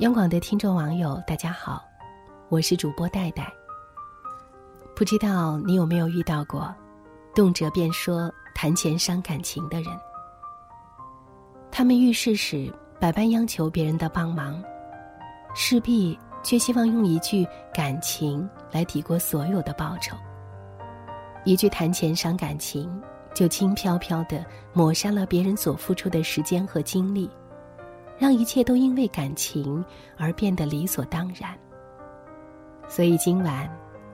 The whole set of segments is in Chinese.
央广的听众网友，大家好，我是主播戴戴。不知道你有没有遇到过，动辄便说谈钱伤感情的人？他们遇事时百般央求别人的帮忙，势必却希望用一句感情来抵过所有的报酬。一句谈钱伤感情，就轻飘飘的抹杀了别人所付出的时间和精力。让一切都因为感情而变得理所当然。所以今晚，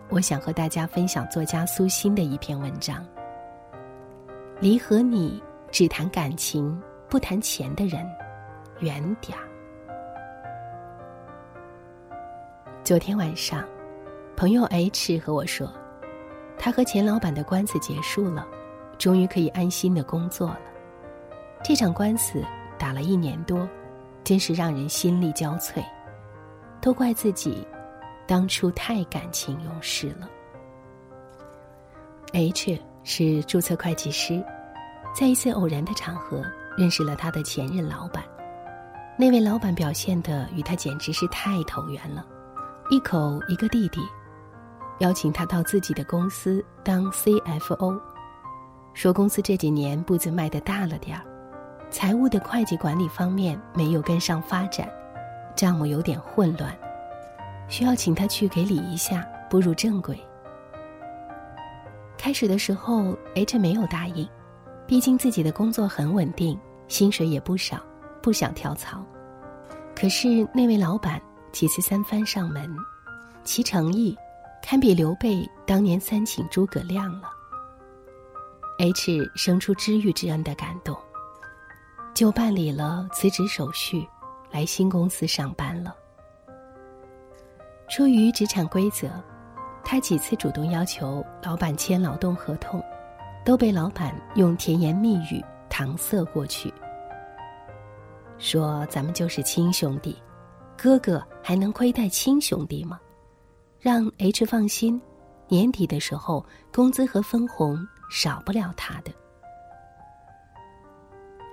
我想和大家分享作家苏欣的一篇文章：离和你只谈感情不谈钱的人远点儿。昨天晚上，朋友 H 和我说，他和钱老板的官司结束了，终于可以安心的工作了。这场官司打了一年多。真是让人心力交瘁，都怪自己当初太感情用事了。H 是注册会计师，在一次偶然的场合认识了他的前任老板。那位老板表现的与他简直是太投缘了，一口一个弟弟，邀请他到自己的公司当 CFO，说公司这几年步子迈得大了点儿。财务的会计管理方面没有跟上发展，账目有点混乱，需要请他去给理一下，步入正轨。开始的时候，H 没有答应，毕竟自己的工作很稳定，薪水也不少，不想跳槽。可是那位老板几次三番上门，其诚意堪比刘备当年三请诸葛亮了。H 生出知遇之恩的感动。就办理了辞职手续，来新公司上班了。出于职场规则，他几次主动要求老板签劳动合同，都被老板用甜言蜜语搪塞过去。说咱们就是亲兄弟，哥哥还能亏待亲兄弟吗？让 H 放心，年底的时候工资和分红少不了他的。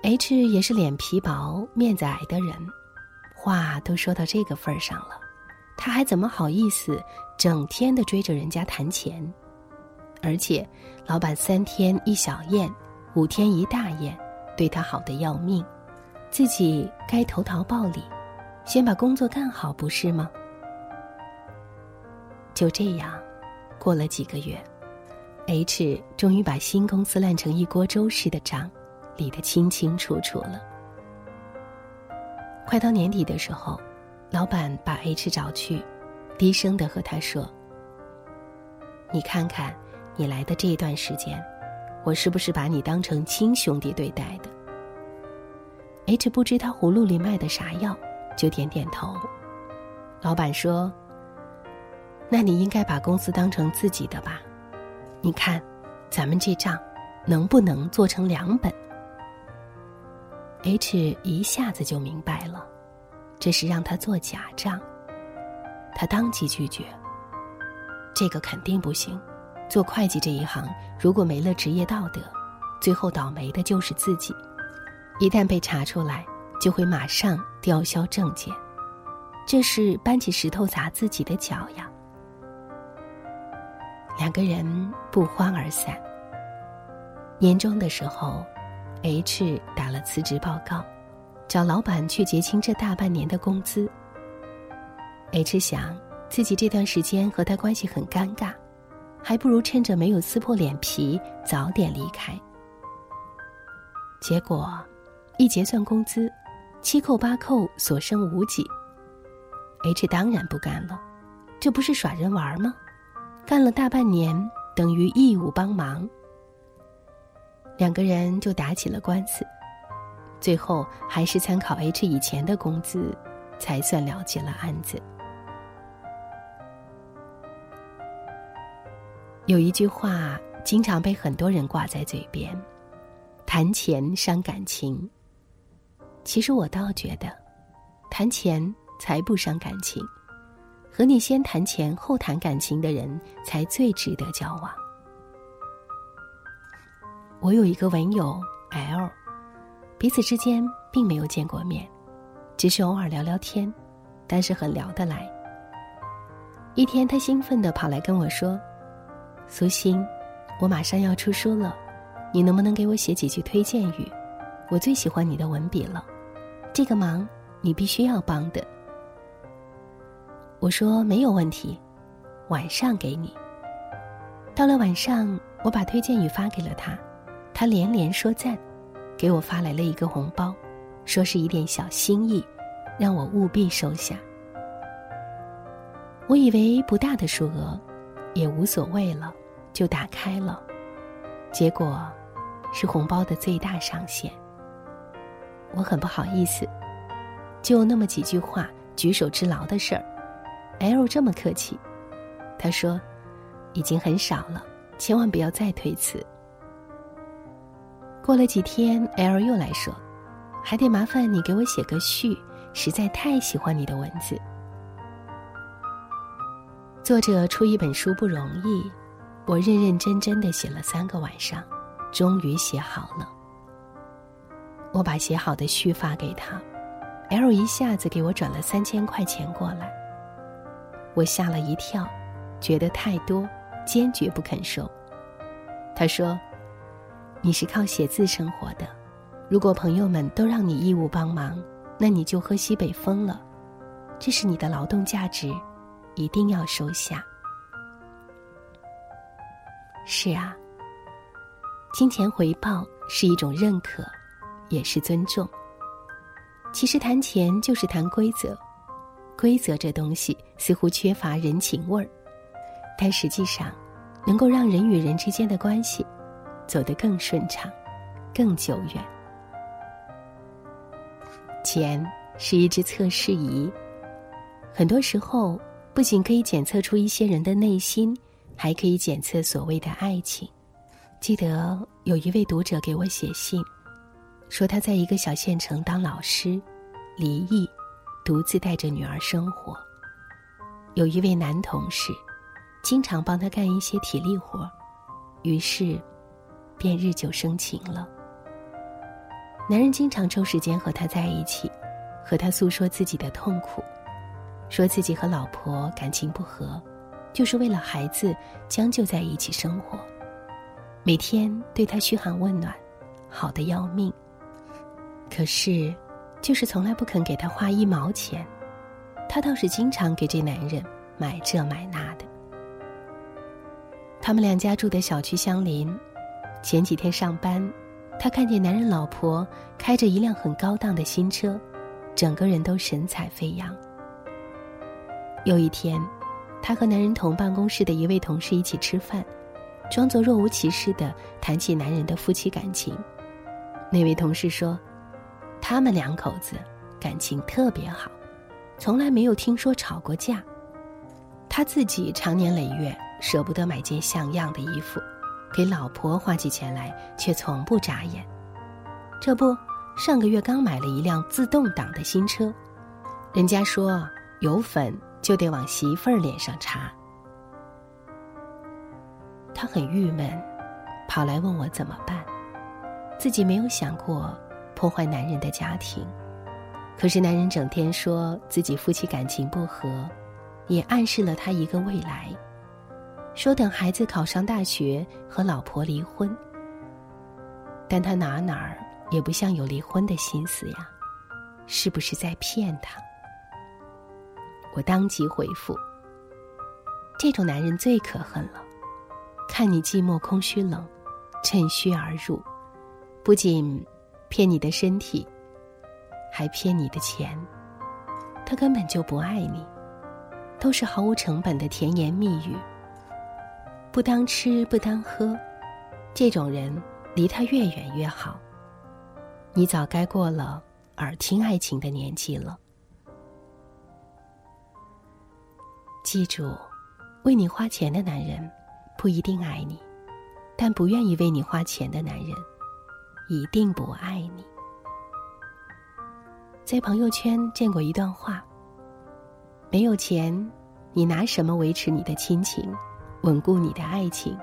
H 也是脸皮薄、面子矮的人，话都说到这个份儿上了，他还怎么好意思整天的追着人家谈钱？而且，老板三天一小宴，五天一大宴，对他好的要命，自己该投桃报李，先把工作干好，不是吗？就这样，过了几个月，H 终于把新公司烂成一锅粥似的账。理得清清楚楚了。快到年底的时候，老板把 H 找去，低声的和他说：“你看看，你来的这段时间，我是不是把你当成亲兄弟对待的？”H 不知他葫芦里卖的啥药，就点点头。老板说：“那你应该把公司当成自己的吧？你看，咱们这账，能不能做成两本？” H 一下子就明白了，这是让他做假账。他当即拒绝。这个肯定不行。做会计这一行，如果没了职业道德，最后倒霉的就是自己。一旦被查出来，就会马上吊销证件，这是搬起石头砸自己的脚呀。两个人不欢而散。年终的时候。H 打了辞职报告，找老板去结清这大半年的工资。H 想自己这段时间和他关系很尴尬，还不如趁着没有撕破脸皮早点离开。结果一结算工资，七扣八扣，所剩无几。H 当然不干了，这不是耍人玩吗？干了大半年，等于义务帮忙。两个人就打起了官司，最后还是参考 H 以前的工资，才算了结了案子。有一句话经常被很多人挂在嘴边：“谈钱伤感情。”其实我倒觉得，谈钱才不伤感情，和你先谈钱后谈感情的人才最值得交往。我有一个文友 L，彼此之间并没有见过面，只是偶尔聊聊天，但是很聊得来。一天，他兴奋地跑来跟我说：“苏欣，我马上要出书了，你能不能给我写几句推荐语？我最喜欢你的文笔了，这个忙你必须要帮的。”我说：“没有问题，晚上给你。”到了晚上，我把推荐语发给了他，他连连说赞，给我发来了一个红包，说是一点小心意，让我务必收下。我以为不大的数额，也无所谓了，就打开了，结果是红包的最大上限。我很不好意思，就那么几句话，举手之劳的事儿，L 这么客气，他说。已经很少了，千万不要再推辞。过了几天，L 又来说，还得麻烦你给我写个序，实在太喜欢你的文字。作者出一本书不容易，我认认真真的写了三个晚上，终于写好了。我把写好的序发给他，L 一下子给我转了三千块钱过来，我吓了一跳，觉得太多。坚决不肯收。他说：“你是靠写字生活的，如果朋友们都让你义务帮忙，那你就喝西北风了。这是你的劳动价值，一定要收下。”是啊，金钱回报是一种认可，也是尊重。其实谈钱就是谈规则，规则这东西似乎缺乏人情味儿。但实际上，能够让人与人之间的关系走得更顺畅、更久远。钱是一只测试仪，很多时候不仅可以检测出一些人的内心，还可以检测所谓的爱情。记得有一位读者给我写信，说他在一个小县城当老师，离异，独自带着女儿生活。有一位男同事。经常帮他干一些体力活，于是，便日久生情了。男人经常抽时间和她在一起，和她诉说自己的痛苦，说自己和老婆感情不和，就是为了孩子将就在一起生活。每天对她嘘寒问暖，好的要命。可是，就是从来不肯给她花一毛钱，她倒是经常给这男人买这买那的。他们两家住的小区相邻，前几天上班，他看见男人老婆开着一辆很高档的新车，整个人都神采飞扬。有一天，他和男人同办公室的一位同事一起吃饭，装作若无其事的谈起男人的夫妻感情。那位同事说，他们两口子感情特别好，从来没有听说吵过架。他自己常年累月。舍不得买件像样的衣服，给老婆花起钱来却从不眨眼。这不，上个月刚买了一辆自动挡的新车，人家说有粉就得往媳妇儿脸上擦。他很郁闷，跑来问我怎么办。自己没有想过破坏男人的家庭，可是男人整天说自己夫妻感情不和，也暗示了他一个未来。说等孩子考上大学和老婆离婚，但他哪哪儿也不像有离婚的心思呀，是不是在骗他？我当即回复：这种男人最可恨了，看你寂寞空虚冷，趁虚而入，不仅骗你的身体，还骗你的钱，他根本就不爱你，都是毫无成本的甜言蜜语。不当吃不当喝，这种人离他越远越好。你早该过了耳听爱情的年纪了。记住，为你花钱的男人不一定爱你，但不愿意为你花钱的男人一定不爱你。在朋友圈见过一段话：没有钱，你拿什么维持你的亲情？稳固你的爱情，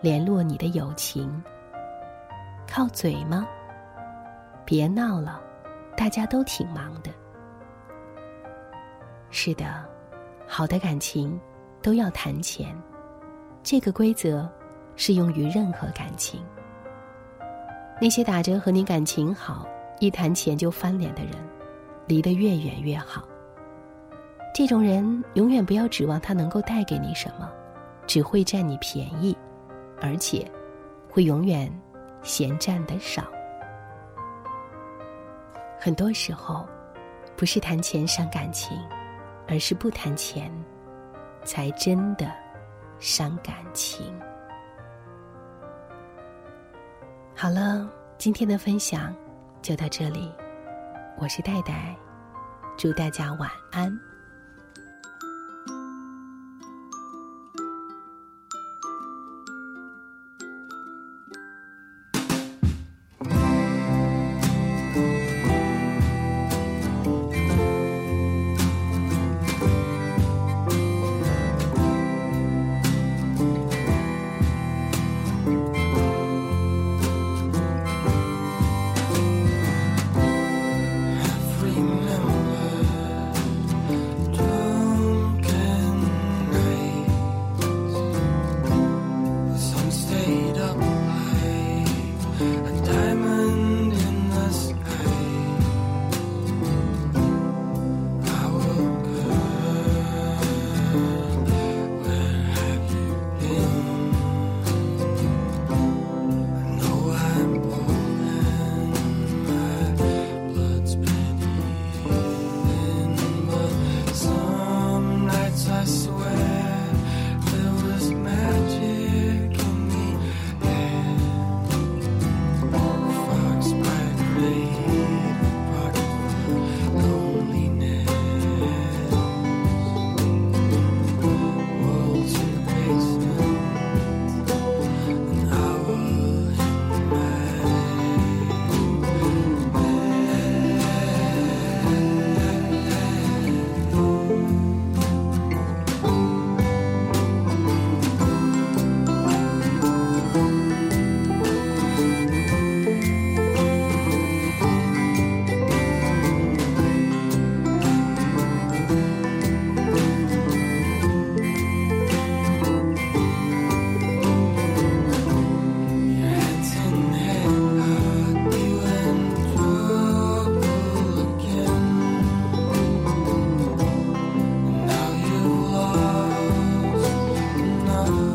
联络你的友情。靠嘴吗？别闹了，大家都挺忙的。是的，好的感情都要谈钱，这个规则适用于任何感情。那些打着和你感情好，一谈钱就翻脸的人，离得越远越好。这种人永远不要指望他能够带给你什么，只会占你便宜，而且会永远嫌占的少。很多时候，不是谈钱伤感情，而是不谈钱，才真的伤感情。好了，今天的分享就到这里，我是戴戴，祝大家晚安。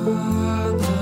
Father.